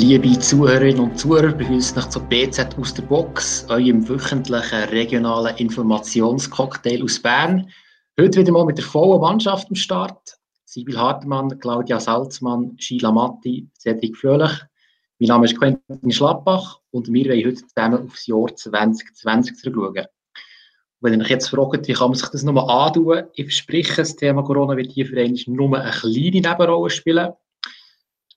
Liebe Zuhörerinnen und Zuhörer, begrüße euch zu BZ aus der Box, eurem wöchentlichen regionalen Informationscocktail aus Bern. Heute wieder mal mit der vollen Mannschaft am Start. Sibyl Hartmann, Claudia Salzmann, Sheila Matti, Cedric Fröhlich. Mein Name ist Quentin Schlappbach und wir wollen heute zusammen auf das Jahr 2020 zurückschauen. Wenn ihr euch jetzt fragt, wie kann man sich das nochmal antun, ich verspreche, das Thema Corona wird hier für einen nur eine kleine Nebenrolle spielen.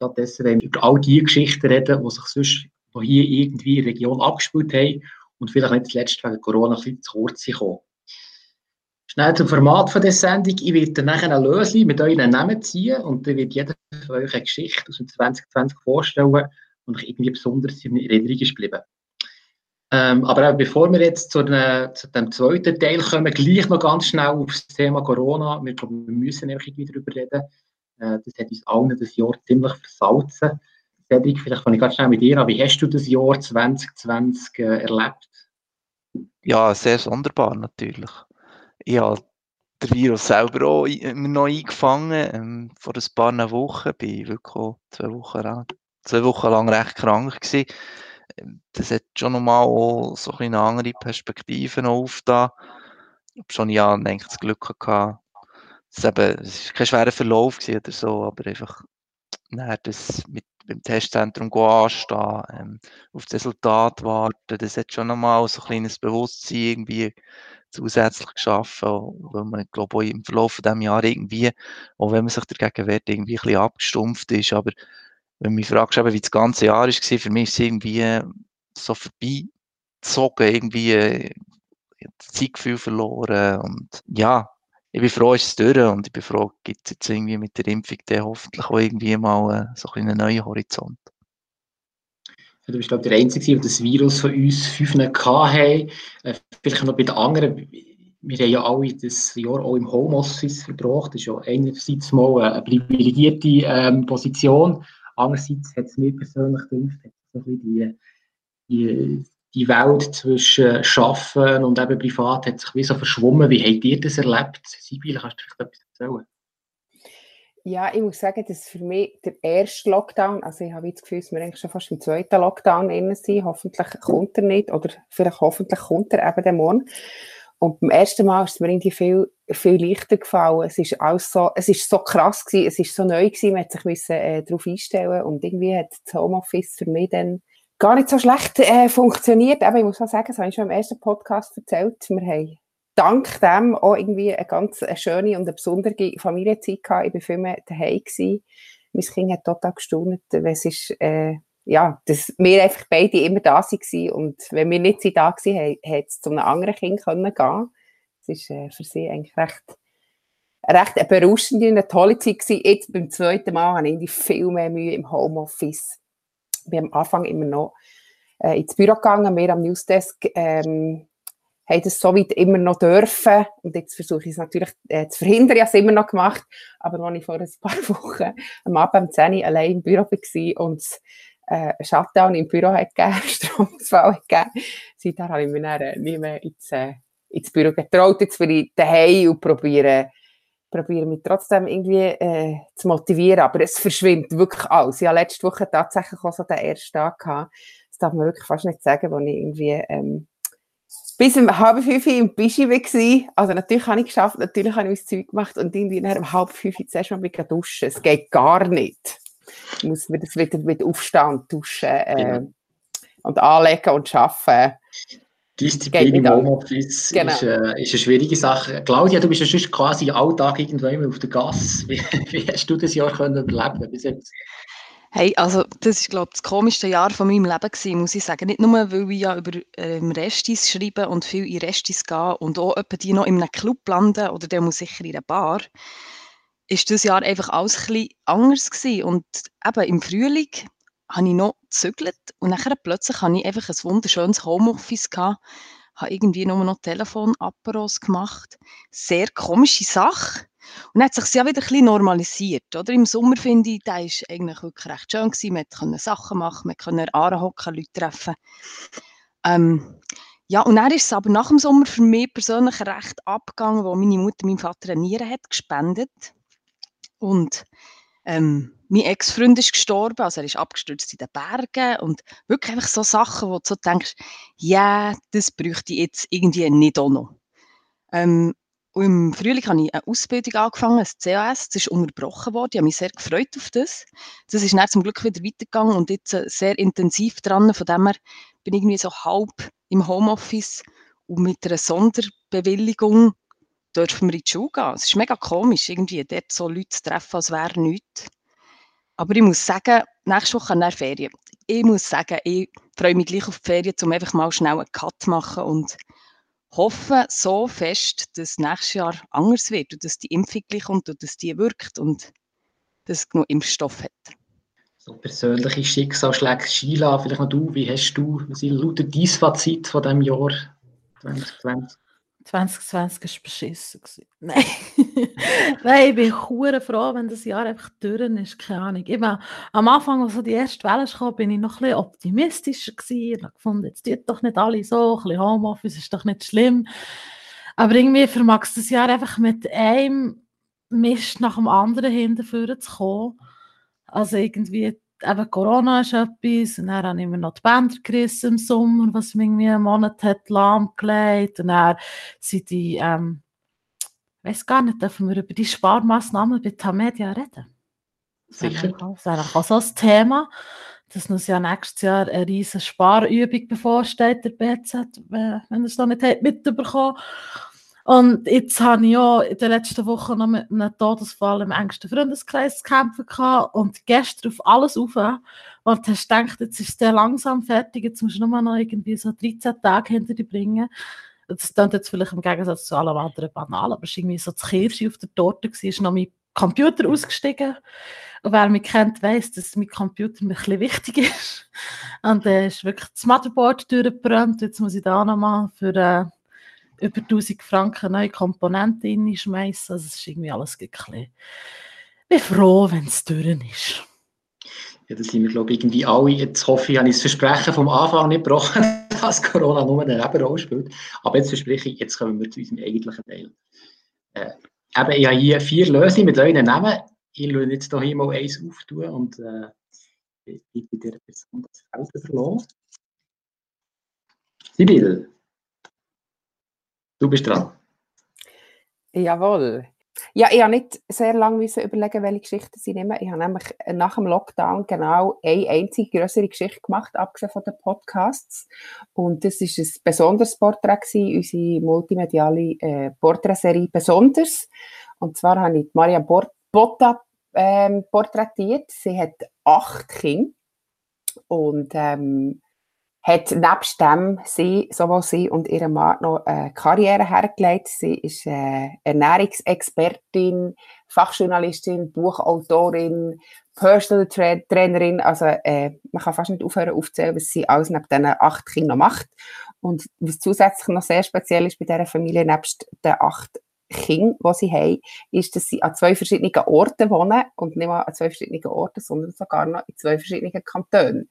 Stattdessen wollen wir über all die Geschichten reden, die sich sonst noch hier irgendwie in der Region abgespielt haben und vielleicht nicht zuletzt wegen Corona ein bisschen zu kurz gekommen. Schnell zum Format von dieser Sendung. Ich werde nachher ein Lösung mit euren Namen ziehen und dann wird jeder von euch eine Geschichte aus dem 2020 vorstellen, die euch irgendwie besonders in Erinnerung ist geblieben. Ähm, aber auch bevor wir jetzt zu, den, zu, dem zweiten Teil kommen, gleich noch ganz schnell auf das Thema Corona. Wir, wir müssen irgendwie darüber reden. Äh, das hat uns allen das Jahr ziemlich versalzen. Cedric, vielleicht fange ich ganz schnell mit dir an. Wie hast du das Jahr 2020 äh, erlebt? Ja, sehr sonderbar natürlich. Ich habe den Virus selber auch noch eingefangen. Ähm, vor ein paar Wochen ich wirklich zwei Wochen lang, zwei Wochen lang recht krank gewesen. Ähm, das hat schon nochmal so eine andere Perspektive aufgetan. Ich habe schon ja denke, das Glück gehabt, es war kein schwerer Verlauf oder so, aber einfach nein, das mit beim Testzentrum anstehen, ähm, auf das Resultat warten, das hat schon nochmal so ein kleines Bewusstsein irgendwie zusätzlich geschaffen, weil man, glaube ich, im Verlauf von diesem Jahr irgendwie, auch wenn man sich dagegen wehrt, irgendwie ein bisschen abgestumpft ist, aber wenn du mich fragst, wie das ganze Jahr war, für mich ist es irgendwie so vorbeigezogen, irgendwie äh, das Zeitgefühl verloren und ja, ich bin froh, ist es durch und ich bin froh, gibt es jetzt irgendwie mit der Impfung dann hoffentlich auch irgendwie mal äh, so ein einen neuen Horizont. Du bist, glaube ich, der Einzige, der das Virus von uns fünf hatte. Äh, vielleicht noch bei den anderen. Wir haben ja alle das Jahr auch im Homeoffice verbracht. Das ist ja einerseits mal eine privilegierte ähm, Position. Andererseits hat es mir persönlich gedacht, die, die die Welt zwischen Schaffen und eben Privat hat sich wie so verschwommen. Wie habt ihr das erlebt? Sibylle, kannst du vielleicht etwas erzählen? Ja, ich muss sagen, das ist für mich der erste Lockdown. Also ich habe das Gefühl, dass wir eigentlich schon fast im zweiten Lockdown drin sind. Hoffentlich kommt er nicht oder vielleicht hoffentlich kommt er eben den Morgen. Und beim ersten Mal ist es mir irgendwie viel, viel leichter gefallen. Es ist alles so, es ist so krass gewesen, es ist so neu gewesen, man hat sich müssen, äh, darauf einstellen und irgendwie hat das Homeoffice für mich dann gar nicht so schlecht äh, funktioniert. Aber ich muss auch sagen, das habe ich schon im ersten Podcast erzählt. Wir haben dank dem auch irgendwie eine ganz eine schöne und eine besondere Familienzeit gehabt. Ich war viel mehr daheim. Gewesen. Mein Kind hat total gestaunt, es ist, äh, ja, dass wir einfach beide immer da waren. Und wenn wir nicht da waren, hätte es zu einem anderen Kind können gehen Es war äh, für sie eigentlich recht, recht eine berauschende, eine tolle Zeit gewesen. Jetzt beim zweiten Mal habe ich viel mehr Mühe im Homeoffice bin am Anfang immer noch äh, ins Büro gegangen, wir am Newsdesk ähm, haben das so weit immer noch dürfen. Und jetzt versuche ich es natürlich äh, zu verhindern, ich habe es immer noch gemacht, aber als ich vor ein paar Wochen am Abend um 10 Uhr allein im Büro war und es äh, Shutdown im Büro hat gegeben, Stromausfall hat gegeben, seitdem habe ich mich dann äh, nicht mehr ins, äh, ins Büro getraut, jetzt will ich daheim und probiere probiere mich trotzdem irgendwie äh, zu motivieren, aber es verschwimmt wirklich alles. Ich hatte letzte Woche tatsächlich auch so den ersten Tag gehabt. Das darf man wirklich fast nicht sagen, wo ich irgendwie ähm, bis um halb fünf im Bischi war. Also natürlich habe ich geschafft, natürlich habe ich mein Zeug gemacht und irgendwie nach um halb fünf zuerst mal mit duschen. Es geht gar nicht. Ich muss wieder, aufstehen und duschen äh, ja. und anlegen und arbeiten. Disziplin im Homeoffice genau. ist, äh, ist, eine schwierige Sache. Claudia, du bist ja schon quasi Alltag irgendwann auf der Gas. Wie, wie, hast du das Jahr können überleben bis jetzt? Hey, also das ist glaube ich das komischste Jahr von meinem Leben gewesen, muss ich sagen. Nicht nur, weil ich ja über ähm, Restis schreibe und viel in Restis gehe und auch etwa die noch in einem Club landen oder der muss sicher in einer Bar, ist das Jahr einfach alles ein bisschen anders gewesen. Und eben im Frühling habe ich noch gezügelt und dann plötzlich hatte ich einfach ein wunderschönes Homeoffice gehabt, habe irgendwie nur noch Telefonapparos gemacht. Sehr komische Sache. Und dann hat sich ja wieder ein bisschen normalisiert. Oder? Im Sommer finde ich, da war eigentlich wirklich recht schön. Gewesen. Man konnte Sachen machen, man konnte anhocken, Leute treffen. Ähm, ja, und dann ist es aber nach dem Sommer für mich persönlich recht abgegangen, wo meine Mutter meinem Vater eine Niere hat gespendet. Und ähm, mein Ex-Freund ist gestorben, also er ist abgestürzt in den Bergen und wirklich einfach so Sachen, wo du so denkst, ja, yeah, das bräuchte ich jetzt irgendwie nicht auch noch. Ähm, und im Frühling habe ich eine Ausbildung angefangen, ein CAS. Das ist unterbrochen worden. Ich habe mich sehr gefreut auf das. Das ist dann zum Glück wieder weitergegangen und jetzt äh, sehr intensiv dran. Von dem her bin ich irgendwie so halb im Homeoffice und mit einer Sonderbewilligung dürfen wir in die Schule gehen. Es ist mega komisch, irgendwie dort so Leute zu treffen, als wäre nichts. Aber ich muss sagen, nächste Woche an Ferien. Ich muss sagen, ich freue mich gleich auf die Ferien, um einfach mal schnell einen Cut zu machen und hoffe so fest, dass nächstes Jahr anders wird und dass die Impfung gleich kommt und dass die wirkt und dass es genug Impfstoff hat. So persönliche Schicksalsschläge, Sheila, vielleicht noch du, wie hast du, was lautet dein Fazit von diesem Jahr 2020? 2020 war beschissen. Nein. Nein, ich bin hure froh, wenn das Jahr einfach durch ist. Keine Ahnung. Ich war, am Anfang, als die erste Welle kam, bin ich noch ein bisschen optimistischer gewesen. Ich habe gefunden, jetzt tut doch nicht alle so, ein bisschen Homeoffice ist doch nicht schlimm. Aber irgendwie vermag es das Jahr einfach mit einem Mist nach dem anderen hinterführen zu kommen. Also irgendwie eben Corona ist etwas, und dann habe ich mir noch die Bänder gerissen im Sommer, was mich irgendwie einen Monat hat lahmgelegt, und dann sind die, ähm, weiß gar nicht, dürfen wir über die Sparmaßnahmen bei Tamedia reden? Sicher. Das wäre auch so ein Thema, dass uns ja nächstes Jahr eine riesige Sparübung bevorsteht, der BZ, wenn er es noch nicht hat, mitbekommen und jetzt habe ich ja in den letzten Wochen noch mit einem Todesfall im engsten Freundeskreis zu kämpfen gehabt und gestern auf alles auf. Und hast gedacht, jetzt ist es langsam fertig, jetzt musst du nur noch irgendwie so 13 Tage hinter dir bringen. Das klingt jetzt vielleicht im Gegensatz zu allem anderen banal, aber es war irgendwie so das Kirsche auf der Torte, gewesen, ist noch mein Computer ausgestiegen. Und wer mich kennt, weiss, dass mein Computer mir ein wichtig ist. Und dann äh, ist wirklich das Motherboard durchgebrannt. Jetzt muss ich da nochmal für... Äh, über 1000 Franken neue Komponenten reinschmeißen. Also es ist irgendwie alles ein bisschen... Ich bin froh, wenn es durch ist. Ja, da sind wir, glaube ich, irgendwie alle. Jetzt hoffe ich, habe ich das Versprechen vom Anfang nicht gebrochen, dass Corona nur eine Nebenrolle spielt. Aber jetzt verspreche ich, jetzt kommen wir zu unserem eigentlichen Teil. Äh, eben, ich habe hier vier Lösungen mit euren Namen. Ich will jetzt hier mal eins auftun und äh, ich bei der Person das Feld verloren. Sibyl, Du bist dran. Jawohl. Ja, ich habe nicht sehr lange überlegen, welche Geschichten sie nehmen. Ich habe nämlich nach dem Lockdown genau eine einzige größere Geschichte gemacht, abgesehen von den Podcasts. Und das war ein besonderes Porträt, unsere multimediale äh, Porträtserie «Besonders». Und zwar habe ich Maria Botta ähm, porträtiert. Sie hat acht Kinder. Und ähm, hat nebst dem sie, sowohl sie und ihre Mann noch eine Karriere hergelegt. Sie ist äh, Ernährungsexpertin, Fachjournalistin, Buchautorin, Personal Tra Trainerin. Also äh, man kann fast nicht aufhören aufzählen, was sie alles neben diesen acht Kindern macht. Und was zusätzlich noch sehr speziell ist bei dieser Familie, nebst den acht Kindern, die sie haben, ist, dass sie an zwei verschiedenen Orten wohnen und nicht mal an zwei verschiedenen Orten, sondern sogar noch in zwei verschiedenen Kantonen.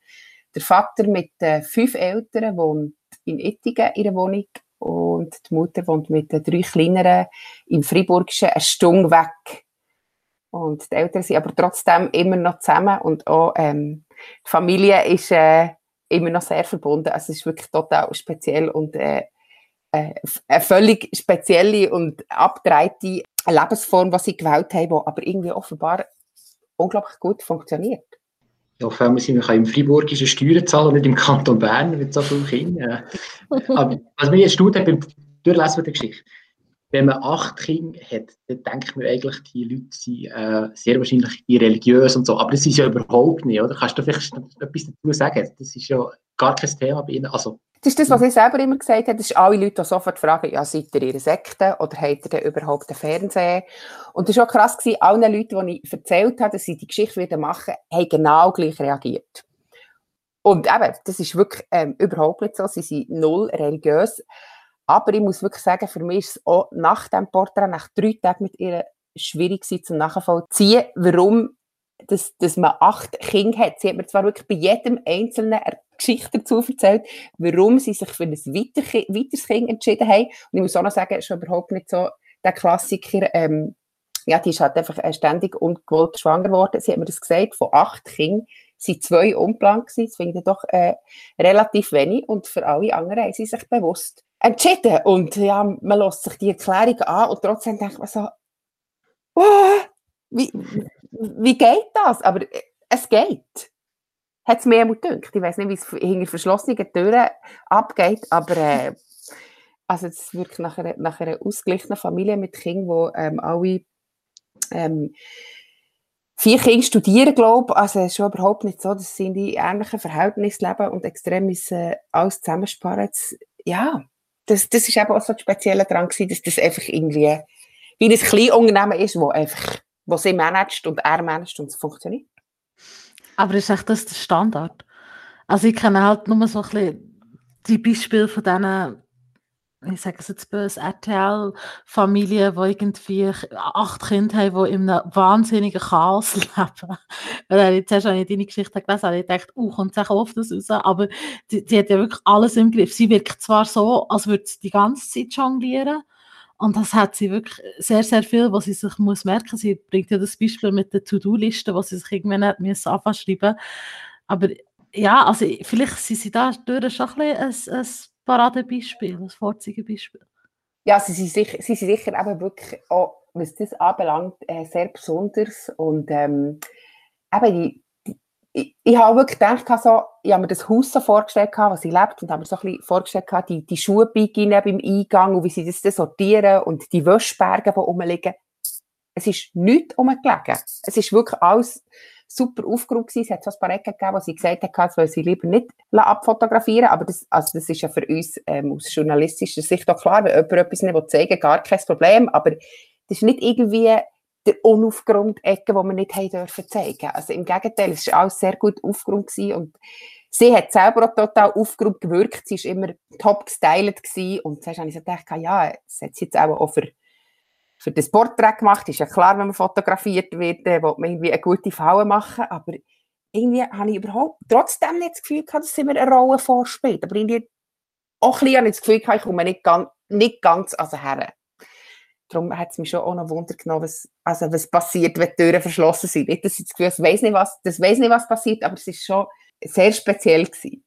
Der Vater mit den fünf Eltern wohnt in Ettingen in der Wohnung und die Mutter wohnt mit den drei kleineren im Friburgischen eine Stunde weg. Und die Eltern sind aber trotzdem immer noch zusammen und auch ähm, die Familie ist äh, immer noch sehr verbunden. Also es ist wirklich total speziell und äh, äh, eine völlig spezielle und abgedrehte Lebensform, die sie gewählt haben, die aber irgendwie offenbar unglaublich gut funktioniert. Ja, vor allem sind wir im Freiburgischen Steuern zahlen und nicht im Kanton Bern mit so vielen Kindern. Aber was mich jetzt hat beim Durchlesen der Geschichte, wenn man acht Kinder hat, dann denkt man eigentlich, die Leute sind äh, sehr wahrscheinlich religiös und so. Aber das ist ja überhaupt nicht, oder? Kannst du vielleicht etwas dazu sagen? Das ist ja gar kein Thema bei Ihnen. Also, das ist das, was ich selber immer gesagt habe. Das ist alle Leute, die sofort fragen, ja, seid ihr ihre Sekte oder habt ihr denn überhaupt einen Fernseher? Und das war auch krass, gewesen, alle Leute, die ich erzählt habe, dass sie die Geschichte wieder machen, haben genau gleich reagiert. Und eben, das ist wirklich ähm, überhaupt nicht so. Sie sind null religiös. Aber ich muss wirklich sagen, für mich ist es auch nach dem Porträt, nach drei Tagen mit ihr schwierig gewesen, zum nachvollziehen, warum dass, dass man acht Kinder hat. Sie hat mir zwar wirklich bei jedem einzelnen Geschichte dazu erzählt, warum sie sich für ein weiteres Kind entschieden haben. Und ich muss auch noch sagen, es ist überhaupt nicht so der Klassiker, ähm, ja, die ist halt einfach äh, ständig ungewollt schwanger geworden. Sie hat mir das gesagt, von acht Kindern sind zwei unplant gewesen. Das finde ich doch äh, relativ wenig. Und für alle anderen haben sie sich bewusst entschieden. Und ja, man lässt sich die Erklärung an und trotzdem denkt man so, oh, wie, wie geht das? Aber äh, es geht. Hat es mir gedacht. Ich weiß nicht, wie es hinter verschlossenen Türen abgeht, aber äh, also es wirkt nach einer, nach einer ausgeglichenen Familie mit Kindern, wo ähm, alle ähm, vier Kinder studieren, glaube ich. Also es ist schon überhaupt nicht so, dass sie in die ähnlichen Verhältnissen leben und extrem müssen äh, alles zusammensparen. Das, ja, das, das eben auch so ein spezieller dran gewesen, dass das einfach irgendwie wie ein Kleinunternehmen ist, wo einfach, wo sie managt und er managt und es funktioniert. Aber ist echt das der Standard? Also ich kenne halt nur so ein bisschen die Beispiele von diesen ich sage es jetzt böse, RTL-Familien, die irgendwie acht Kinder haben, die in einem wahnsinnigen Chaos leben. Weil jetzt hast du nicht deine Geschichte gelesen, habe ich gedacht, uh, kommt es oft das raus, aber die, die hat ja wirklich alles im Griff. Sie wirkt zwar so, als würde sie die ganze Zeit jonglieren, und das hat sie wirklich sehr, sehr viel, was sie sich muss merken. Sie bringt ja das Beispiel mit der To-Do-Liste, was sie sich irgendwann nicht müssen anfangen schreiben. Aber ja, also vielleicht sind sie da schon ein, bisschen ein, ein Paradebeispiel, ein Vorzeigebeispiel. Ja, sie sind sicher, sie sind sicher eben wirklich auch, was das anbelangt, äh, sehr besonders. Und ähm, eben die, ich, ich habe wirklich gedacht, so, ich habe mir das Haus so vorgestellt, was sie lebt, und habe mir so ein bisschen vorgestellt, die, die Schuhbeine beim Eingang und wie sie das sortieren und die Wäschberge, die rumliegen. Es ist nichts rumgelegen. Es ist wirklich alles super aufgeräumt gewesen. Es hat so ein paar Ecken gegeben, wo sie gesagt hat, das wollen sie lieber nicht abfotografieren. Aber das, also das ist ja für uns ähm, aus journalistischer Sicht auch klar, wenn jemand etwas nicht zeigen will, gar kein Problem. Aber das ist nicht irgendwie der unaufgeräumte Ecke, die wir nicht haben dürfen zeigen. Also im Gegenteil, es war alles sehr gut aufgeräumt gewesen und sie hat selber auch total aufgeräumt gewirkt. Sie war immer top gestylt gewesen und zuerst habe ich so gedacht, ja, das hat sie jetzt auch für für das Porträt gemacht. Ist ja klar, wenn man fotografiert wird, äh, will man irgendwie eine gute Falle machen. Aber irgendwie habe ich überhaupt trotzdem nicht das Gefühl gehabt, dass sie mir eine Rolle vorspielt. Aber irgendwie auch ein bisschen habe ich das Gefühl gehabt, ich komme nicht ganz, nicht ganz also her. Darum hat es mich schon auch noch Wunder genommen, was, also was passiert, wenn die Türen verschlossen sind. Nicht, dass ich das Gefühl das weiß nicht, was, das weiß nicht, was passiert, aber es ist schon sehr speziell gewesen.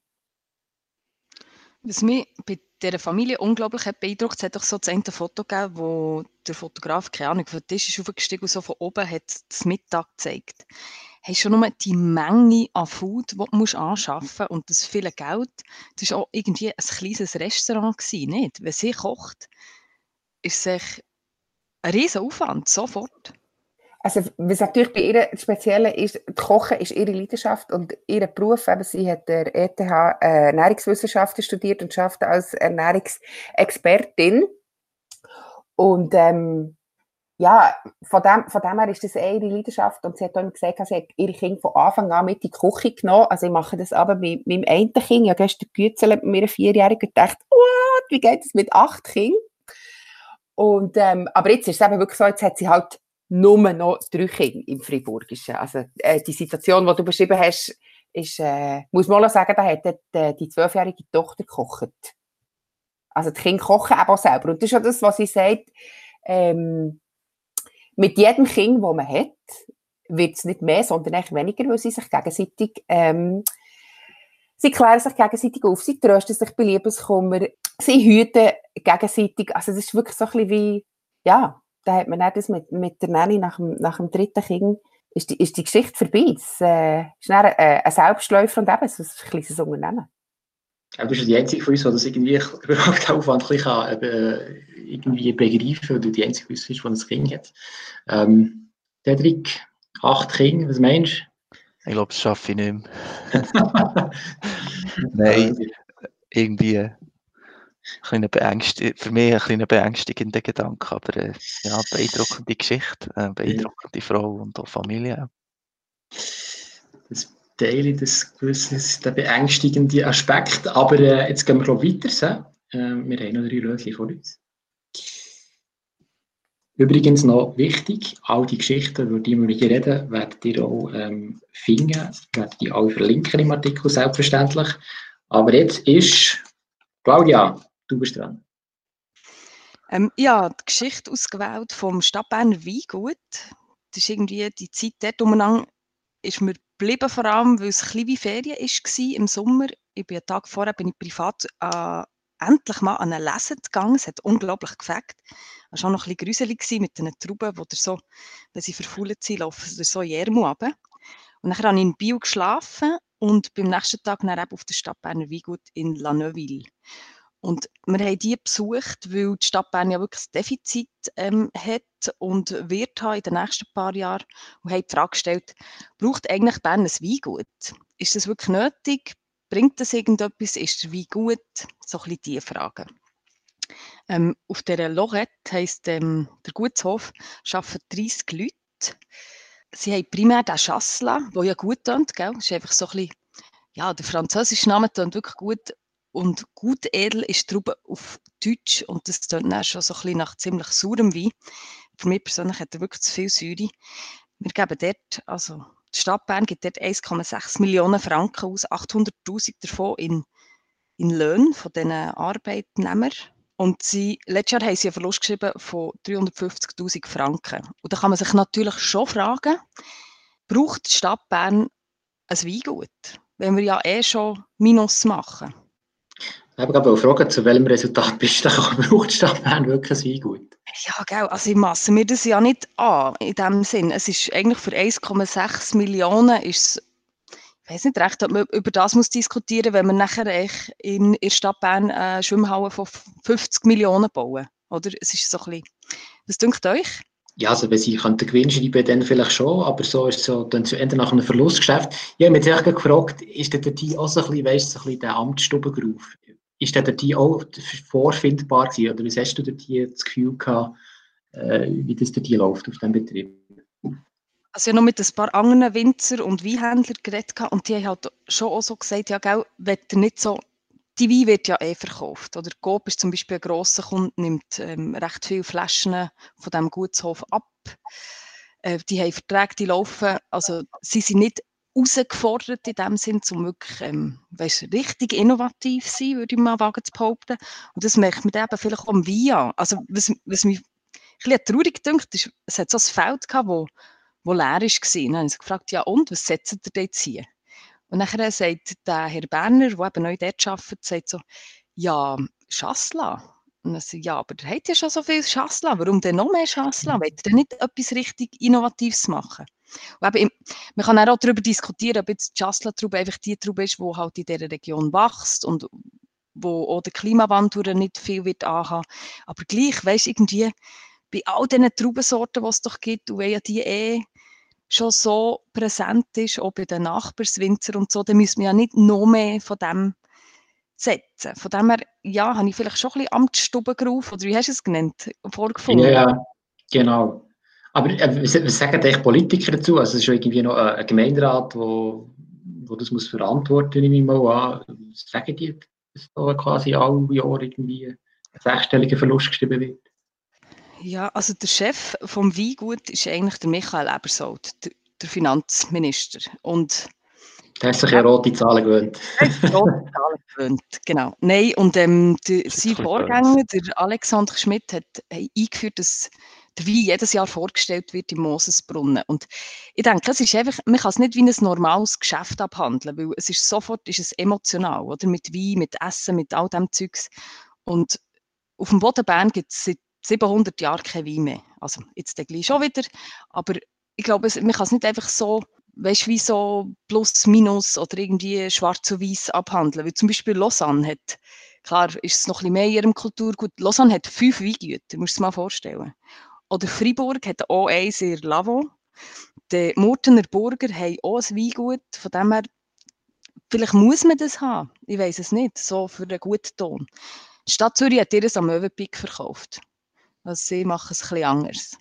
Was mich bei dieser Familie unglaublich hat beeindruckt. Es hat doch so das eine Foto gegeben, wo der Fotograf, keine Ahnung, von Tisch ist aufgestiegen und so von oben hat das Mittag gezeigt. Hast schon nur die Menge an Food, die du musst anschaffen musst und das viele Geld. Das war auch irgendwie ein kleines Restaurant, gewesen, nicht? Wenn sie kocht, ist es ein riesen Aufwand, sofort. Also, was natürlich bei ihr speziell ist, Kochen ist ihre Leidenschaft und ihr Beruf, eben, sie hat der ETH äh, Ernährungswissenschaften studiert und schafft als Ernährungsexpertin. Und ähm, ja, von dem, von dem her ist das ihre Leidenschaft und sie hat auch gesagt, sie hat ihre Kinder von Anfang an mit in die Küche genommen. Also ich mache das aber mit meinem einen Kind, ich habe gestern gegützelt mit mir Vierjährigen gedacht, what, wie geht das mit acht Kindern? Und, ähm, aber jetzt ist es eben wirklich so, jetzt hat sie halt nur noch drei Kinder im Friburgischen. Also äh, die Situation, die du beschrieben hast, ist, äh, muss man auch sagen, da hat die, die zwölfjährige Tochter gekocht. Also die Kinder kochen eben auch selber. Und das ist ja das, was sie sagt, ähm, mit jedem Kind, das man hat, wird es nicht mehr, sondern eigentlich weniger, weil sie sich gegenseitig, ähm, sie klären sich gegenseitig auf, sie trösten sich bei Liebeskummer, sie hüten gegenseitig, also das ist wirklich so ein bisschen wie, ja, da hat man auch das mit, mit der Nanny nach dem, nach dem dritten Kind, ist die, ist die Geschichte vorbei. Es äh, ist dann, äh, ein Selbstläufer und eben so ein kleines Unternehmen. Ja, du bist die Einzige von uns, die das irgendwie überhaupt Aufwand kann, äh, irgendwie begreifen, weil du die Einzige von uns bist, die ein Kind hat. Ähm, Dedrick, acht Kinder, was meinst du? Ich glaube, das schaffe ich nicht mehr. Nein, irgendwie ein für mich ein kleiner beängstigender Gedanke, aber äh, ja, beeindruckende Geschichte, äh, beeindruckende Frau und auch Familie. Das teile das gewisse, der beängstigende Aspekt, aber äh, jetzt gehen wir glaube weiter. So. Äh, wir haben noch drei Rötchen vor uns. Übrigens noch wichtig, all die Geschichten, über die wir hier reden, werdet ihr auch ähm, finden, werdet ihr alle verlinken im Artikel, selbstverständlich. Aber jetzt ist Claudia, Du bist dran. Ähm, ja, die Geschichte ausgewählt vom Stadtberner Weingut. Das ist irgendwie die Zeit dort umeinander ist mir geblieben, vor allem, weil es ein wie Ferien war im Sommer. Ich bin einen Tag vorher bin ich privat äh, endlich mal an eine Lesen gegangen. Es hat unglaublich gefällt. Es war auch noch ein bisschen gruselig mit den Trauben, wo so, wenn sie verfault sind, laufen sie so in Jermu runter. Und dann habe ich in Bio geschlafen und beim nächsten Tag dann eben auf der Stadt Berner Weingut in La Neuville. Und wir haben die besucht, weil die Stadt Bern ja wirklich ein Defizit ähm, hat und wird haben in den nächsten paar Jahren. Und haben die Frage gestellt, braucht eigentlich Bern ein Weingut? Ist das wirklich nötig? Bringt das irgendetwas? Ist der Wein gut? So ein bisschen diese Fragen. Ähm, auf dieser Lorette heisst ähm, der Gutshof, arbeiten 30 Leute. Sie haben primär den Chasselas, der ja gut tönt, gell? Ist einfach so ein bisschen, ja, der französische Name tönt wirklich gut und gut edel ist Traube auf Deutsch und das klingt dann schon so ein bisschen nach ziemlich saurem Wein. Für mich persönlich hat er wirklich zu viel Säure. Wir geben dort, also die Stadt Bern gibt dort 1,6 Millionen Franken aus, 800'000 davon in, in Löhne von diesen Arbeitnehmern. Und sie, letztes Jahr haben sie einen Verlust geschrieben von 350'000 Franken. Und da kann man sich natürlich schon fragen, braucht die Stadt Bern ein Weingut, wenn wir ja eh schon Minus machen? Ich habe gerade fragen, zu welchem Resultat bist du da braucht die Stadt Bern wirklich ein Weingut? Ja, genau. Also ich masse mir das ja nicht an, in dem Sinn. Es ist eigentlich für 1,6 Millionen ist ich weiß nicht recht, ob man über das muss diskutieren wenn wir nachher in der Stadt Bern eine Schwimmhalle von 50 Millionen bauen. Oder? Es ist so ein bisschen, was denkt euch? Ja, also wenn sie könnten Gewinn schreiben, dann vielleicht schon, aber so ist es so, dann zu Ende nach einem Verlustgeschäft. Ich habe mich jetzt gefragt, ist der die auch so ein bisschen, weißt, so ein bisschen der Amtsstubengeruf? Ist der die auch vorfindbar gewesen? Oder wie hast du die das Gefühl gehabt, äh, wie das die läuft auf diesem Betrieb? Also ich habe noch mit ein paar anderen Winzer und Weinhändlern geredet und die haben halt schon auch so gesagt, ja gell, wenn nicht so, die Wein wird ja eh verkauft. Oder Coop ist zum Beispiel ein grosser Kunde, nimmt ähm, recht viele Flaschen von diesem Gutshof ab. Äh, die haben Verträge, die laufen, also sie sind nicht herausgefordert in dem Sinn, um wirklich ähm, weißt, richtig innovativ zu sein, würde ich mal wagen zu behaupten. Und das merkt man eben vielleicht auch am Wein Also was, was mich bisschen traurig dünkt, ist, es hat so ein Feld gehabt, wo, wo leer war. dann habe ich gefragt, ja und, was setzt ihr jetzt hier? Und nachher sagt der Herr Berner, der eben neu dort arbeitet, sagt so, ja, Schassla. Und dann sagt ja, aber der hat ja schon so viel Schassla, warum denn noch mehr Schassla? Wollt ihr nicht etwas richtig Innovatives machen? Und eben, man kann auch darüber diskutieren, ob jetzt die Chasla-Traube einfach die Traube ist, die halt in dieser Region wächst und wo auch der Klimawandel nicht viel wird anhaben. Aber gleich, weißt irgendwie bei all diesen Traubensorten, die es doch gibt, und ja die eh schon so präsent ist, auch bei den Nachbarswinzer und so, dann müssen wir ja nicht noch mehr von dem setzen. Von dem her, ja, habe ich vielleicht schon ein bisschen Amtsstubengeruf, oder wie hast du es genannt, vorgefunden? Ja, genau. Aber äh, was sagen eigentlich Politiker dazu? Also es ist schon irgendwie noch ein Gemeinderat, wo, wo das muss verantworten, nehme ich mal an. Was sagen die, dass da quasi alle Jahre irgendwie ein sechsstelliger Verlust geschrieben wird? Ja, also der Chef vom Weingut ist eigentlich der Michael Ebersold, der, der Finanzminister. Und der hat sich ja rote Zahlen gewöhnt. rote Zahlen gewöhnt, genau. Nein, und ähm, der, sein Vorgänger, der Alexander Schmidt, hat eingeführt, dass der Wein jedes Jahr vorgestellt wird im Mosesbrunnen. Und ich denke, es ist einfach, man kann es nicht wie ein normales Geschäft abhandeln, weil es ist sofort ist es emotional, oder? Mit Wein, mit Essen, mit all dem Zeugs. Und auf dem Boden Bern gibt es seit 700 Jahren kein Wein mehr. Also jetzt gleich schon wieder, aber ich glaube, man kann es nicht einfach so weißt wie so plus, minus oder irgendwie schwarz und weiß abhandeln. Weil zum Beispiel Lausanne hat, klar ist es noch ein bisschen mehr in ihrem Kulturgut, Lausanne hat fünf Weingüter, musst du dir mal vorstellen. Oder Freiburg hat auch eins in Lavo. Die Murtener Burger haben auch ein Weingut. Von dem her, vielleicht muss man das haben. Ich weiß es nicht. So für einen guten Ton. Die Stadt Zürich hat ihr am Möwenpick verkauft. Also sie machen es bisschen anders.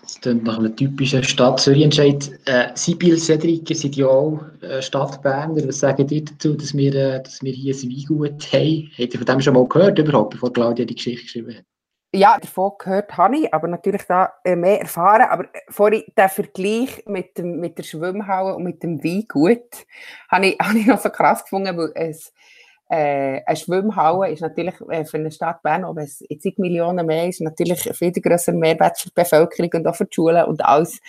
Das klingt nach einem typischen Stadt Zürich-Entscheid. Äh, Sibyl Cedric, sind ja auch äh, Stadtberner. Was sagen die dazu, dass wir, äh, dass wir hier ein Weingut haben? Habt ihr von dem schon mal gehört, überhaupt, bevor Claudia die Geschichte geschrieben hat? Ja, davon gehört habe ich, aber natürlich da äh, mehr erfahren. Aber äh, vorhin der Vergleich mit, dem, mit der Schwimmhalle und mit dem Weingut habe ich, habe ich noch so krass gefunden, weil es, Äh, eine Schwimmhalle ist natürlich äh, für eine Stadt Bern, ob es zig Millionen mehr ist, natürlich viel größer Mehrwert für die Bevölkerung und auch für die Schulen und als,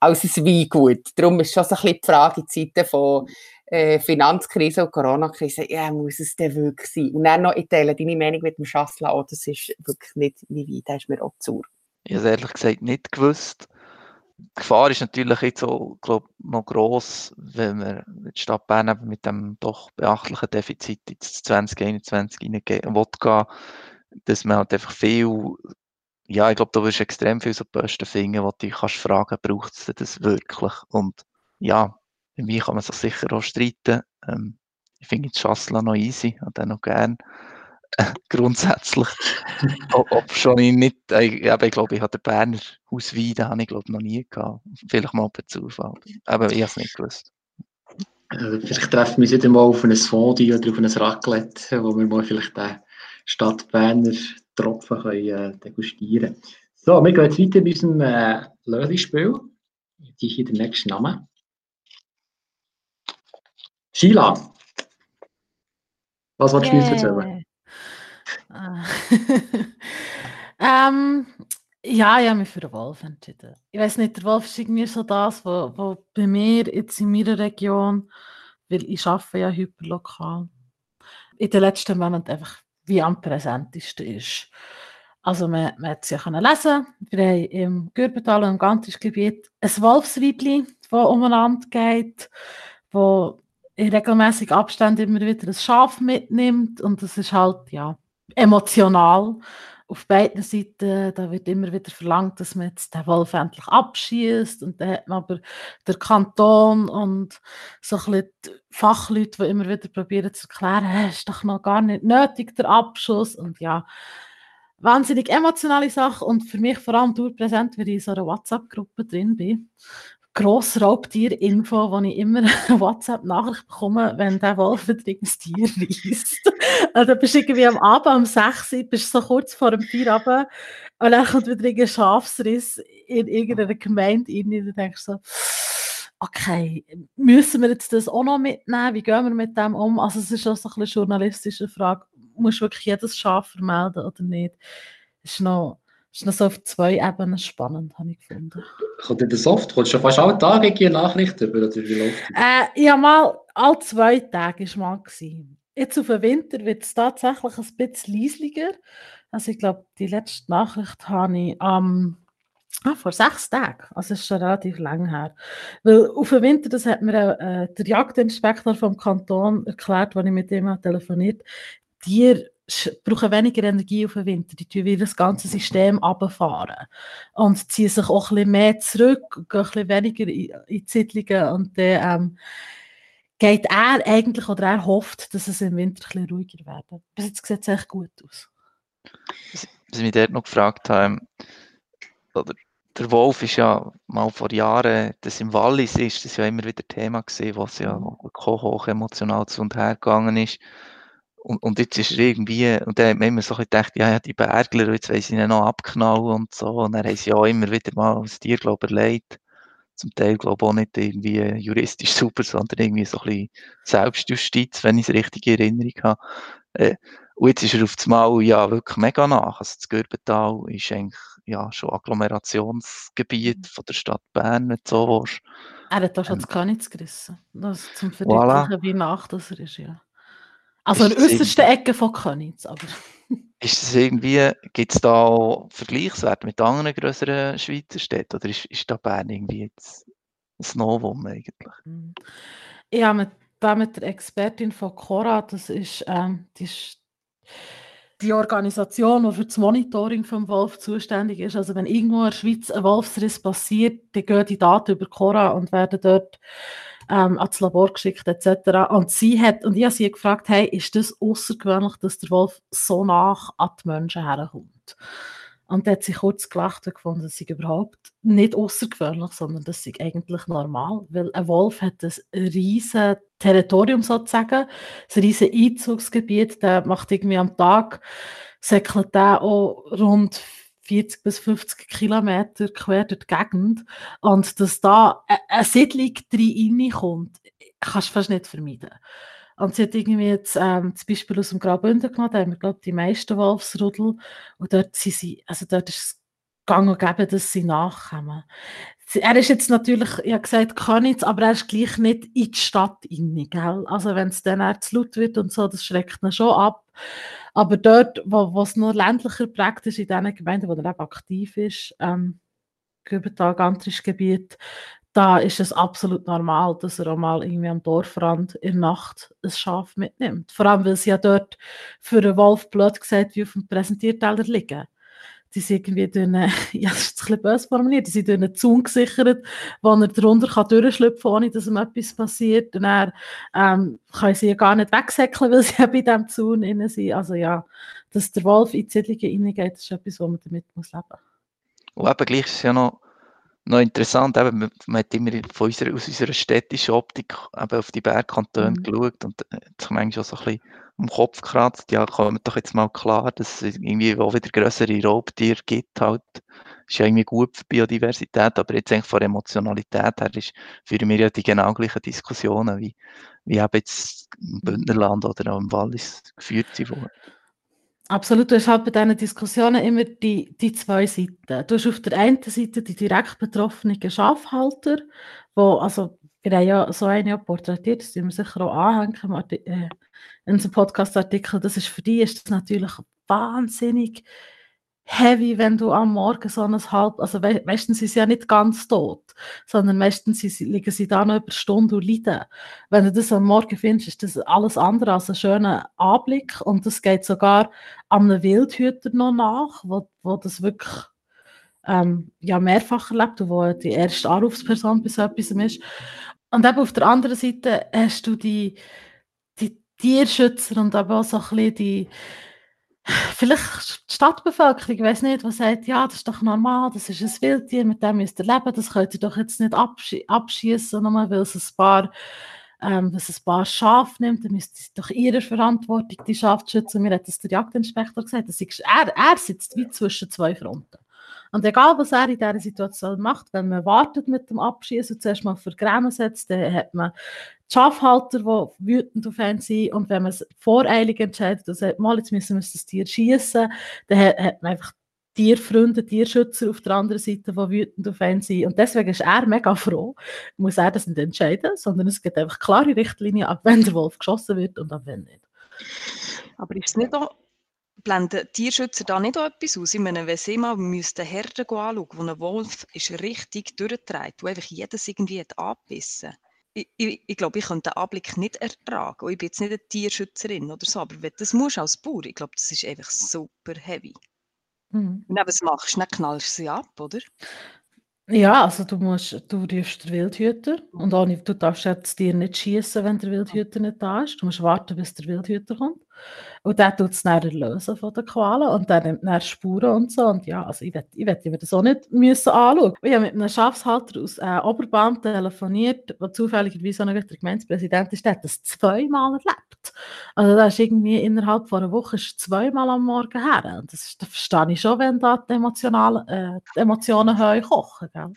als ein Weingut. Darum ist schon so ein bisschen die Frage in Zeiten von äh, Finanzkrise und Corona-Krise, ja, muss es denn wirklich sein? Und dann noch, ich teile deine Meinung mit dem Schassler, oh, das ist wirklich nicht wie weit, das ist mir auch zu. Ich habe es ehrlich gesagt nicht gewusst. Die Gefahr ist natürlich jetzt auch, glaub, noch gross, wenn wir die Stadt Bern mit dem doch beachtlichen Defizit ins 2021 reingehen will, dass man halt einfach viel, ja, ich glaube, da wirst du extrem viel so Posten finden, wo du dich kannst fragen, braucht es das wirklich? Und ja, bei kann man sich sicher auch streiten. Ähm, ich finde Schassler noch easy und dann noch gern. grundsätzlich. ob schon ich nicht, äh, ich, ich glaube, ich hatte den Berner Hauswein, den habe ich glaube noch nie gehabt. Vielleicht mal per Zufall. Aber ich habe es nicht gewusst. Also vielleicht treffen wir uns wieder mal auf ein Fondue oder auf ein Raclette, wo wir mal vielleicht den Stadt Berner Tropfen können, äh, degustieren können. So, wir gehen jetzt weiter mit unserem äh, Löli-Spiel. Die hier der nächste Name. Sheila. Was du yeah. uns erzählen? Ah. ähm, ja, ich habe mich für den Wolf entschieden. Ich weiß nicht, der Wolf ist irgendwie so das, was, bei mir jetzt in meiner Region, weil ich arbeite ja hyperlokal, in den letzten Monaten einfach wie am präsentesten ist. Also man, man hat es ja lesen Wir haben im Gürbetal und im ganzen Gebiet ein Wolfsweibli, das umeinander geht, wo in regelmäßigen Abständen immer wieder ein Schaf mitnimmt und das ist halt, ja, emotional auf beiden Seiten. Da wird immer wieder verlangt, dass man jetzt den Wolf endlich abschießt und dann hat man aber der Kanton und so ein die Fachleute, die immer wieder probieren zu erklären, es ist doch noch gar nicht nötig, der Abschuss und ja, wahnsinnig emotionale Sache und für mich vor allem durchpräsent, weil ich in so einer WhatsApp-Gruppe drin bin Grossraubtier-Info, wo ich immer eine WhatsApp-Nachricht bekomme, wenn der Wolf ein Tier reißt. also, bist du irgendwie am Abend um 6 Uhr, bist so kurz vor dem runter und dann kommt wieder ein Schafsriss in irgendeiner Gemeinde rein und du denkst so, okay, müssen wir jetzt das auch noch mitnehmen? Wie gehen wir mit dem um? Also es ist auch so eine journalistische Frage, muss wirklich jedes Schaf vermelden oder nicht? Das ist noch ist noch so auf zwei Ebenen spannend, habe ich gefunden. Kommt dir das oft? Kommst du fast alle Tage eine Nachricht über, oder wie läuft äh, Ja, mal, alle zwei Tage war mal. Gewesen. Jetzt auf den Winter wird es tatsächlich ein bisschen leislicher. Also ich glaube, die letzte Nachricht habe ich am ähm, ah, vor sechs Tagen, also es ist schon relativ lang her. Weil auf den Winter, das hat mir äh, der Jagdinspektor vom Kanton erklärt, als ich mit ihm telefoniert die brauchen weniger Energie auf den Winter. Die tun wieder das ganze System runterfahren und ziehen sich auch ein bisschen mehr zurück, gehen ein bisschen weniger in, in Siedlungen und dann ähm, geht er eigentlich oder er hofft, dass es im Winter ein bisschen ruhiger wird. Bis jetzt sieht es echt gut aus. Was ich mich dort noch gefragt habe, oder der Wolf ist ja mal vor Jahren, das im Wallis ist, das ist ja immer wieder Thema gewesen, was ja mhm. hoch emotional zu und her gegangen ist. Und, und jetzt ist er irgendwie, und dann hat man immer so gedacht, ja, ja, die Bergler, jetzt wollen sie ihn noch abknallen und so. Und dann haben sie ja immer wieder mal das Tier, glaube ich, erlebt. Zum Teil, glaube ich, auch nicht irgendwie juristisch super, sondern irgendwie so ein bisschen Selbstjustiz, wenn ich es richtig in Erinnerung habe. Äh, und jetzt ist er auf das Mal ja wirklich mega nach. Also das Gürbental ist eigentlich ja, schon Agglomerationsgebiet von der Stadt Bern, wenn du so willst. Er hat da schon ähm, das Kanitz gerissen. Das zum Verdeutlichen, voilà. wie nach das er ist, ja. Also in der äußersten Ecke von Königs, aber. Ist es irgendwie, gibt es da auch Vergleichswerte mit anderen größeren Schweizer Städten oder ist, ist da Bern irgendwie jetzt ein Novum eigentlich? Hm. Ich habe mit, da mit der Expertin von Cora, das ist, ähm, die, ist die Organisation, die für das Monitoring vom Wolf zuständig ist. Also wenn irgendwo in der Schweiz ein Wolfsriss passiert, dann gehen die Daten über Cora und werden dort ähm, ans Labor geschickt etc. Und sie hat, und ich habe sie gefragt, hey, ist das außergewöhnlich, dass der Wolf so nach an die Menschen herkommt? Und da hat sie kurz gelacht und gefunden, das sei überhaupt nicht außergewöhnlich, sondern das sei eigentlich normal, weil ein Wolf hat ein riesiges Territorium sozusagen, ein riesiges Einzugsgebiet, der macht irgendwie am Tag, säckelt der auch rund 40 bis 50 Kilometer quer durch die Gegend. Und dass da eine Siedlung reinkommt, kannst du fast nicht vermeiden. Und sie hat irgendwie jetzt ähm, das Beispiel aus dem Graubünden genommen, da haben wir, glaube die meisten Wolfsrudel. Und dort sie, also dort ist es gang und gäbe, dass sie nachkommen. Er ist jetzt natürlich, ich habe gesagt, jetzt, aber er ist gleich nicht in die Stadt rein, gell? Also wenn es dann zu laut wird und so, das schreckt ihn schon ab. Aber dort, wo, es nur ländlicher prägt ist, in den Gemeinden, wo er eben aktiv ist, ähm, Gübertal, Gantrisch Gebiet, da ist es absolut normal, dass er auch mal irgendwie am Dorfrand in der Nacht ein Schaf mitnimmt. Vor allem, weil sie ja dort für einen Wolf blöd gesagt wie auf dem Präsentierteller liegen. Die sind irgendwie durch eine, ja, das ist ein bisschen böse formuliert, die sind durch einen Zaun gesichert, wo er darunter kann durchschlüpfen kann, ohne dass ihm etwas passiert. Und dann ähm, können sie ja gar nicht wegsäckeln, weil sie ja bei diesem Zaun drin sind. Also ja, dass der Wolf in die Siedlungen reingeht, ist etwas, wo man damit muss leben muss. Und eben gleich ist es ja noch noch interessant, eben, man, man hat immer von unserer, aus unserer städtischen Optik eben auf die Bergkantone mhm. geschaut und äh, sich manchmal auch so ein bisschen den Kopf gekratzt. Ja, kommt doch jetzt mal klar, dass es irgendwie auch wieder größere Raubtiere gibt halt. Ist ja irgendwie gut für Biodiversität, aber jetzt eigentlich von Emotionalität her ist, führen wir ja die genau gleichen Diskussionen, wie, wie eben jetzt im Bündnerland oder auch im Wallis geführt wurden. Absolut, du hast halt bei diesen Diskussionen immer die, die zwei Seiten. Du hast auf der einen Seite die direkt betroffenen Schafhalter, wo, also wir haben ja so eine porträtiert, das wir sicher auch anhängen äh, in unserem Podcast-Artikel, das ist für die ist das natürlich wahnsinnig heavy, wenn du am Morgen so ein halb, also meistens sind sie ja nicht ganz tot, sondern meistens liegen sie da noch über Stunden und leiden. Wenn du das am Morgen findest, ist das alles andere als ein schöner Anblick und das geht sogar an einem Wildhüter noch nach, wo, wo das wirklich ähm, ja, mehrfach erlebt und wo die erste Anrufsperson bei so etwas ist. Und eben auf der anderen Seite hast du die, die Tierschützer und aber auch so ein die vielleicht die Stadtbevölkerung, weiß nicht, was sagt, ja, das ist doch normal, das ist ein Wildtier, mit dem müsst ihr leben, das könnt ihr doch jetzt nicht absch abschießen, nur weil es ein paar ähm, was ein paar Schafe nimmt, dann müsste es doch ihre Verantwortung, die Schafe schützen. Mir hat das der Jagdinspektor gesagt. Das ist, er, er sitzt wie zwischen zwei Fronten. Und egal, was er in dieser Situation macht, wenn man wartet mit dem Abschießen, zuerst mal für Grämen setzt, dann hat man die Schafhalter, die wütend auf einen sind. Und wenn man es voreilig entscheidet und sagt, mal, jetzt müssen wir das Tier schießen, dann hat man einfach Tierfreunde, Tierschützer auf der anderen Seite, die wütend auf einen sind. Und deswegen ist er mega froh, muss er das nicht entscheiden, sondern es gibt einfach klare Richtlinien, ab wenn der Wolf geschossen wird und ab wenn nicht. Aber ist es nicht auch blenden Tierschützer da nicht auch etwas aus? Ich meine, wenn sie mal müssten Herden anschauen, wo ein Wolf ist richtig durchtreibt, wo einfach jedes irgendwie hat angebissen ich, ich, ich glaube, ich könnte den Anblick nicht ertragen. Und ich bin jetzt nicht eine Tierschützerin oder so, aber wenn du das musst als Bauer, ich glaube, das ist einfach super heavy. Mhm. Wenn du es machst, dann knallst du sie ab, oder? Ja, also du musst, du rufst den Wildhüter und auch nicht, du darfst jetzt dir nicht schießen, wenn der Wildhüter nicht da ist. Du musst warten, bis der Wildhüter kommt. Und der tut es dann erlösen von den Qualen und der nimmt dann Spuren und so. Und ja, also ich werde mir das auch nicht müssen anschauen. Ich habe mit einem Schafshalter aus äh, Oberbahn telefoniert, der zufälligerweise auch noch der Gemeindepräsident ist, der hat das zweimal erlebt. Also da ist irgendwie innerhalb von einer Woche zweimal am Morgen her. Und das, das verstehe ich schon, wenn da die, äh, die Emotionen hochkochen. Gell?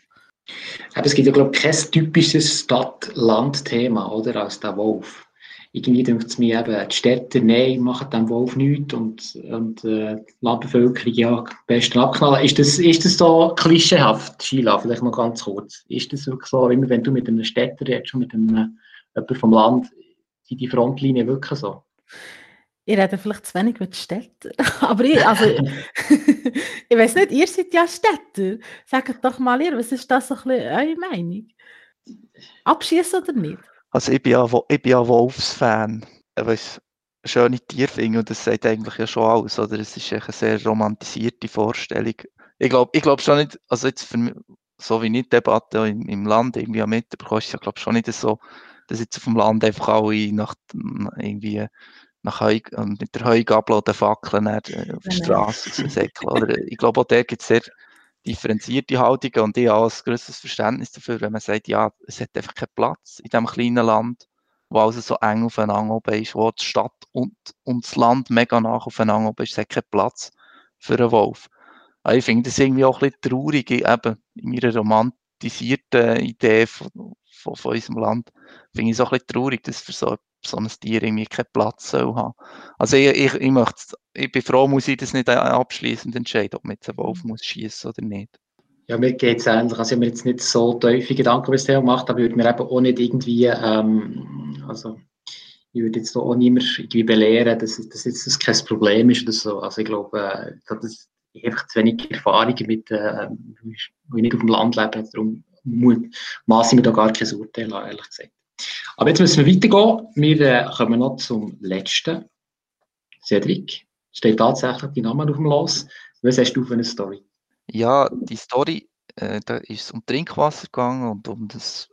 Aber es gibt ja, glaube ich, kein typisches Stadt-Land-Thema, oder, als der Wolf irgendwie denkt es mir eben, die Städte, nein, machen dem Wolf nichts und, und äh, die Landbevölkerung, ja, am besten abknallen. Ist das, ist das so klischeehaft, Sheila, vielleicht noch ganz kurz? Ist das wirklich so, immer wenn du mit einem Städter redest und mit einem jemand vom Land, sind die Frontlinien wirklich so? Ich rede vielleicht zu wenig mit Städten, aber ich, also, ich weiß nicht, ihr seid ja Städter. Sagt doch mal ihr, was ist das so ein bisschen eure Meinung? Abschießen oder nicht? Also ich bin ja, ich bin ja Wolfsfan, weil ich schöne Tiere finde und das sagt eigentlich ja schon alles, oder? Es ist eine sehr romantisierte Vorstellung. Ich glaube ich glaub schon nicht, also jetzt für mich, so wie nicht Debatte im, im Land irgendwie mitbekommst, ist ja glaube schon nicht so, dass jetzt auf dem Land einfach alle nach, irgendwie nach Heu, mit der Heugabel oder Fackeln auf die genau. Straße säckeln, oder? Ich glaube auch der gibt es sehr differenzierte Haltungen und ich habe ein größeres Verständnis dafür, wenn man sagt, ja, es hat einfach keinen Platz in diesem kleinen Land, wo also so eng aufeinander oben ist, wo die Stadt und, und das Land mega nach aufeinander oben ist, es hat keinen Platz für einen Wolf. Aber ich finde das irgendwie auch ein bisschen traurig, eben in meiner romantisierten Idee von, von, von unserem Land, finde ich es auch ein bisschen traurig, dass für so so ein Tier irgendwie keinen Platz soll haben. Also ich, ich, ich, möchte, ich bin froh, muss ich das nicht abschließend entscheiden, ob man jetzt einen Wolf muss schießen oder nicht. Ja, mir geht es ähnlich. Also ich habe mir jetzt nicht so tiefe Gedanken über das Thema gemacht, aber ich würde mir eben auch nicht irgendwie, ähm, also ich würde jetzt auch niemand irgendwie belehren, dass, dass jetzt das kein Problem ist oder so. Also ich glaube, äh, das ist einfach zu wenig Erfahrung mit, äh, wo ich nicht auf dem Land lebe, darum maße ich mir da gar kein Urteil an, ehrlich gesagt. Aber jetzt müssen wir weitergehen. Wir äh, kommen noch zum letzten. Cedric, steht tatsächlich die Namen auf dem Los. Was hast du für eine Story? Ja, die Story, äh, da ist es um Trinkwasser gegangen und um das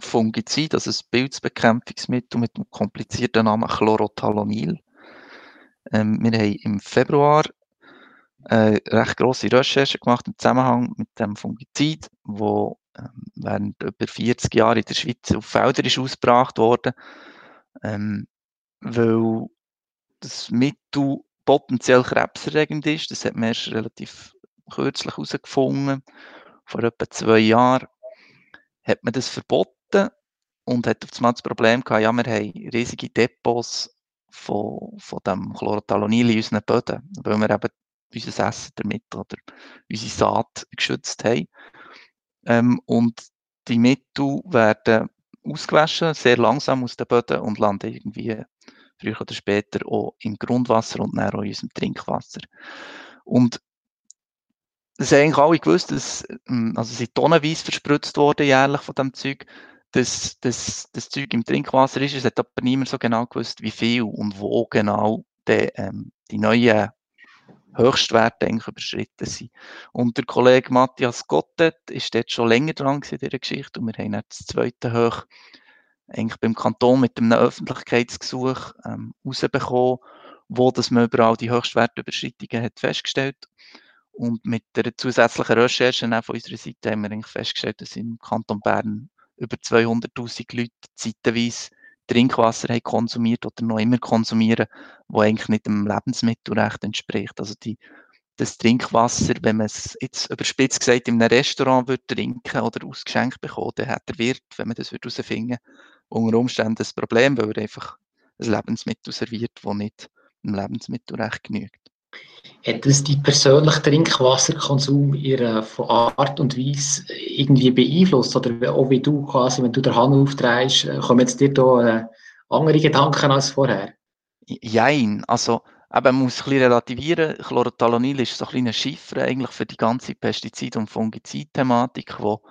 Fungizid, also das Pilzbekämpfungsmittel mit dem komplizierten Namen Chlorothalonil. Ähm, wir haben im Februar äh, recht grosse Recherche gemacht im Zusammenhang mit dem Fungizid, wo ähm, während über 40 Jahren in der Schweiz auf Feldern ist ausgebracht worden, ähm, weil das Mittel potenziell krebserregend ist. Das hat man erst relativ kürzlich herausgefunden. Vor etwa zwei Jahren hat man das verboten und hat auf das Problem gehabt, ja, wir haben riesige Depots von, von dem Chlorothalonil in unseren Böden, weil wir eben unser Essen damit oder unsere Saat geschützt haben. Ähm, und die Mittel werden ausgewaschen, sehr langsam aus den Böden und landen irgendwie früher oder später auch im Grundwasser und dann auch in unserem Trinkwasser. Und das haben eigentlich alle gewusst, dass, ähm, also sie tonnenweise verspritzt worden jährlich von dem Zeug, dass, dass das Zeug im Trinkwasser ist. Es hat aber niemand so genau gewusst, wie viel und wo genau die, ähm, die neuen Höchstwerte überschritten sind. Und der Kollege Matthias Gottet ist dort schon länger dran in dieser Geschichte und wir haben jetzt das zweite Hoch eigentlich beim Kanton mit einem Öffentlichkeitsgesuch ähm, rausbekommen, wo dass man überall die Höchstwertüberschreitungen hat festgestellt und mit der zusätzlichen Recherche von unserer Seite haben wir eigentlich festgestellt, dass im Kanton Bern über 200.000 Leute zeitweise Trinkwasser haben konsumiert oder noch immer konsumieren, wo eigentlich nicht dem Lebensmittelrecht entspricht. Also die, das Trinkwasser, wenn man es jetzt überspitzt gesagt in einem Restaurant würde trinken oder ausgeschenkt bekommen, dann hat der Wirt, wenn man das herausfinden würde, unter Umständen das Problem, weil er einfach ein Lebensmittel serviert, das nicht dem Lebensmittelrecht genügt. Hat das die persönliche Trinkwasserkonsum ihre von Art und Weise irgendwie beeinflusst? Oder auch wie du quasi, wenn du den Hahn aufdrehst, äh, kommen jetzt dir da äh, andere Gedanken als vorher? Jein, also eben, man muss ein bisschen relativieren. Chlorothalonil ist so ein kleiner Chiffre eigentlich für die ganze Pestizid- und Fungizid-Thematik, wo,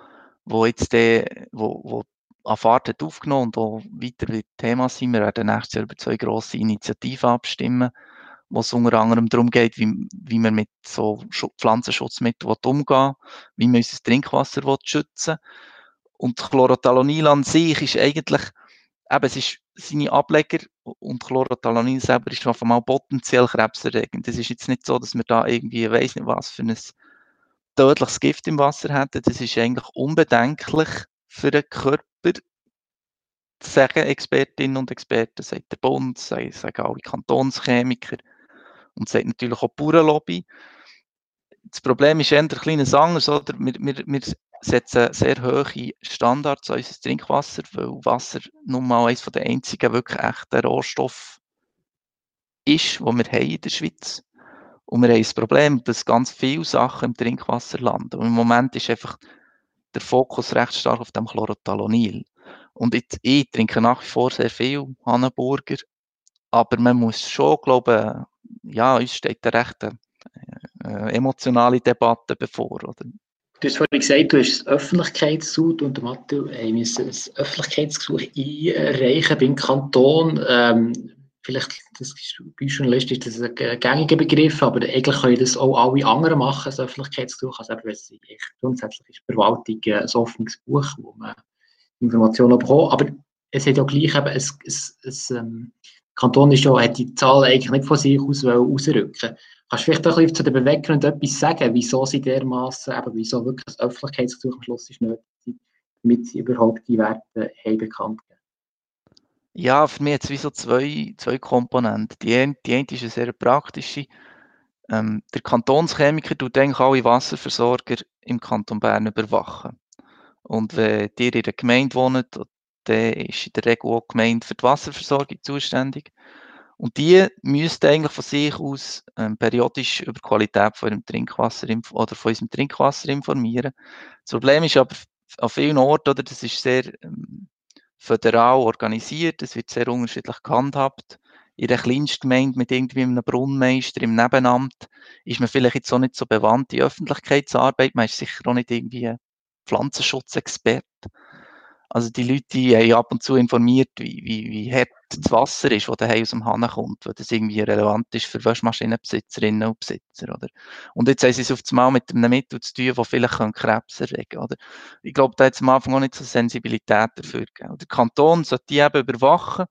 wo jetzt der, wo, wo an Fahrt hat aufgenommen und auch weiter Thema sein. Wir werden nächstes Jahr über zwei grosse Initiativen abstimmen wo es unter anderem darum geht, wie, wie man mit so Pflanzenschutzmitteln umgehen wie man unser Trinkwasser schützen Und Chlorothalonil an sich ist eigentlich, eben, es ist seine Ableger und Chlorothalonil selber ist auf einmal potenziell krebserregend. Es ist jetzt nicht so, dass wir da irgendwie, weiss nicht was, für ein tödliches Gift im Wasser hätten. Das ist eigentlich unbedenklich für den Körper sagen Expertinnen und Experten, sagt der Bund, sagen alle Kantonschemiker und sagt natürlich auch die Bauernlobby. Das Problem ist eher ein kleines anderes, oder? Wir, wir, wir setzen sehr hohe Standards an unser Trinkwasser, weil Wasser nun mal eines der einzigen wirklich echten Rohstoffe ist, die wir haben in der Schweiz. Und wir haben das Problem, dass ganz viele Sachen im Trinkwasser landen. Und im Moment ist einfach der Fokus recht stark auf dem Chlorothalonil. Und ich, ich trinke nach wie vor sehr viel Hannenburger, aber man muss schon, glaube ja, uns steht eine recht äh, emotionale Debatte bevor. Oder? Du hast vorhin gesagt, du hast ein Öffentlichkeitsgesuch und Matthew haben müssen ein Öffentlichkeitsgesuch einreichen beim Kanton. Ähm, vielleicht, das ist, bei Journalisten ist das ein gängiger Begriff, aber eigentlich können das auch alle anderen machen, ein Öffentlichkeitsgesuch. Also eben, es grundsätzlich ist die Verwaltung ein offenes Buch, wo man Informationen bekommen. Aber es hat ja gleich eben, es, es, es, ähm, der Kanton ist ja, hat die Zahl eigentlich nicht von sich aus ausrücken Kannst du vielleicht auch zu den Beweggründen etwas sagen, wieso sie dermaßen, eben, wieso wirklich das Öffentlichkeitsgesuch am Schluss ist nötig, damit sie überhaupt die Werte haben bekannt geben? Ja, für mich hat es wie so zwei, zwei Komponenten. Die eine, die eine ist eine sehr praktische. Ähm, der Kantonschemiker tut eigentlich alle Wasserversorger im Kanton Bern überwachen. Und wenn ihr in der Gemeinde wohnt, dann ist in der Regel auch die für die Wasserversorgung zuständig. Und die müssten eigentlich von sich aus ähm, periodisch über die Qualität von ihrem Trinkwasser oder von unserem Trinkwasser informieren. Das Problem ist aber an vielen Orten, oder, das ist sehr ähm, föderal organisiert, es wird sehr unterschiedlich gehandhabt. In der kleinsten Gemeinde mit irgendwie einem Brunnenmeister im Nebenamt ist man vielleicht jetzt auch nicht so bewandt in Öffentlichkeitsarbeit, man ist sicher auch nicht irgendwie Pflanzenschutzexperte. Also die Leute die haben ab und zu informiert, wie, wie, wie hart das Wasser ist, das daheim aus dem Hahn kommt, weil das irgendwie relevant ist für Waschmaschinenbesitzerinnen und Besitzer. Oder? Und jetzt haben sie es auf einmal mit einem Mittel zu tun, das vielleicht Krebs erregen oder? Ich glaube, da hat es am Anfang auch nicht so Sensibilität dafür gegeben. Der Kanton sollte die eben überwachen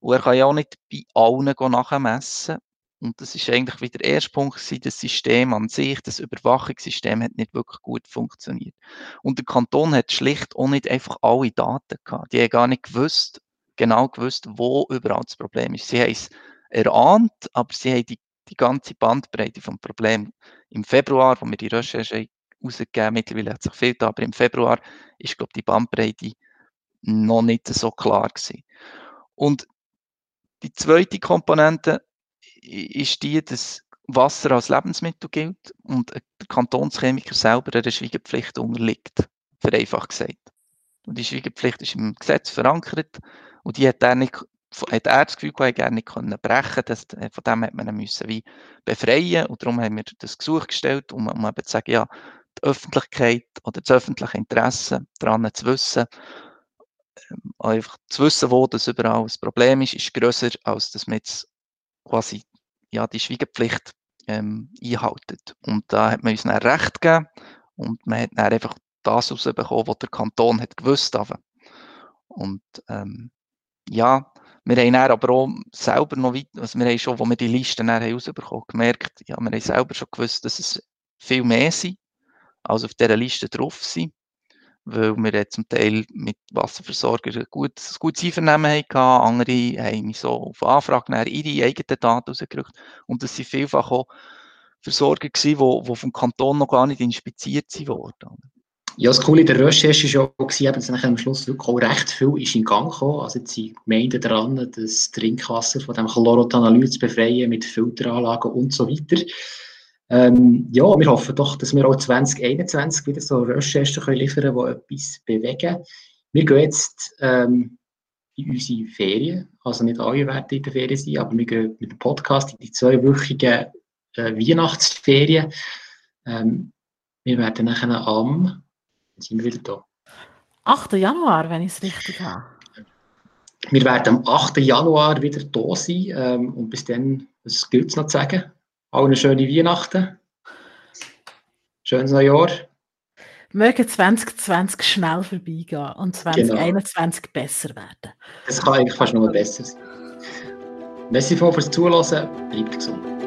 und er kann ja auch nicht bei allen nachmessen. Und das ist eigentlich wieder der erste Punkt das System an sich, das Überwachungssystem hat nicht wirklich gut funktioniert. Und der Kanton hat schlicht auch nicht einfach alle Daten gehabt. Die haben gar nicht gewusst, genau gewusst, wo überall das Problem ist. Sie haben es erahnt, aber sie haben die, die ganze Bandbreite vom Problem im Februar, wo wir die Recherche rausgegeben mittlerweile hat sich viel da, aber im Februar ist, glaube die Bandbreite noch nicht so klar gewesen. Und die zweite Komponente ist die, dass Wasser als Lebensmittel gilt und der Kantonschemiker selber einer Schweigepflicht unterliegt, vereinfacht gesagt. Und die Schweigepflicht ist im Gesetz verankert und die hat er, nicht, hat er das Gefühl gehabt, er nicht können brechen das, Von dem hat man ihn müssen wie befreien und darum haben wir das Gesuch gestellt, um, um eben zu sagen, ja, die Öffentlichkeit oder das öffentliche Interesse daran zu wissen, ähm, einfach zu wissen, wo das überall das Problem ist, ist grösser, als dass man jetzt quasi ja, die Schweigepflicht ähm, einhaltet. Und da hat man uns dann Recht gegeben und man hat dann einfach das rausbekommen, was der Kanton hat gewusst hat. Und ähm, ja, wir haben dann aber auch selber noch weit, also wir haben schon, als wir die Liste dann rausbekommen gemerkt, ja, wir haben selber schon gewusst, dass es viel mehr sind, als auf dieser Liste drauf sind weil wir zum Teil mit Wasserversorgern ein gutes, ein gutes Einvernehmen hatten. Andere haben so auf Anfrage ihre eigenen Daten rausgerückt. Und das waren vielfach auch Versorger, die, die vom Kanton noch gar nicht inspiziert wurden. Ja, das Coole der Recherche war auch, dass am Schluss wirklich auch recht viel ist in Gang gekommen. Also jetzt sind Gemeinden dran, das Trinkwasser von dem Chlorotanyl zu befreien mit Filteranlagen und so weiter. Ähm, ja, wir hoffen doch, dass wir auch 2021 wieder so Recherchen können liefern können, die etwas bewegen. Wir gehen jetzt ähm, in unsere Ferien, also nicht alle werden in der Ferien sein, aber wir gehen mit dem Podcast in die zweiwöchigen äh, Weihnachtsferien. Ähm, wir werden nachher am, sind wir wieder da? 8. Januar, wenn ich es richtig habe. Wir werden am 8. Januar wieder da sein ähm, und bis dann, was gilt es noch zu sagen? Auch eine schöne Weihnachten. Schönes Neujahr. Möge 2020 schnell vorbeigehen und 2021 genau. besser werden. Es kann eigentlich fast noch besser sein. Merci fürs Zuhören. Bleibt gesund.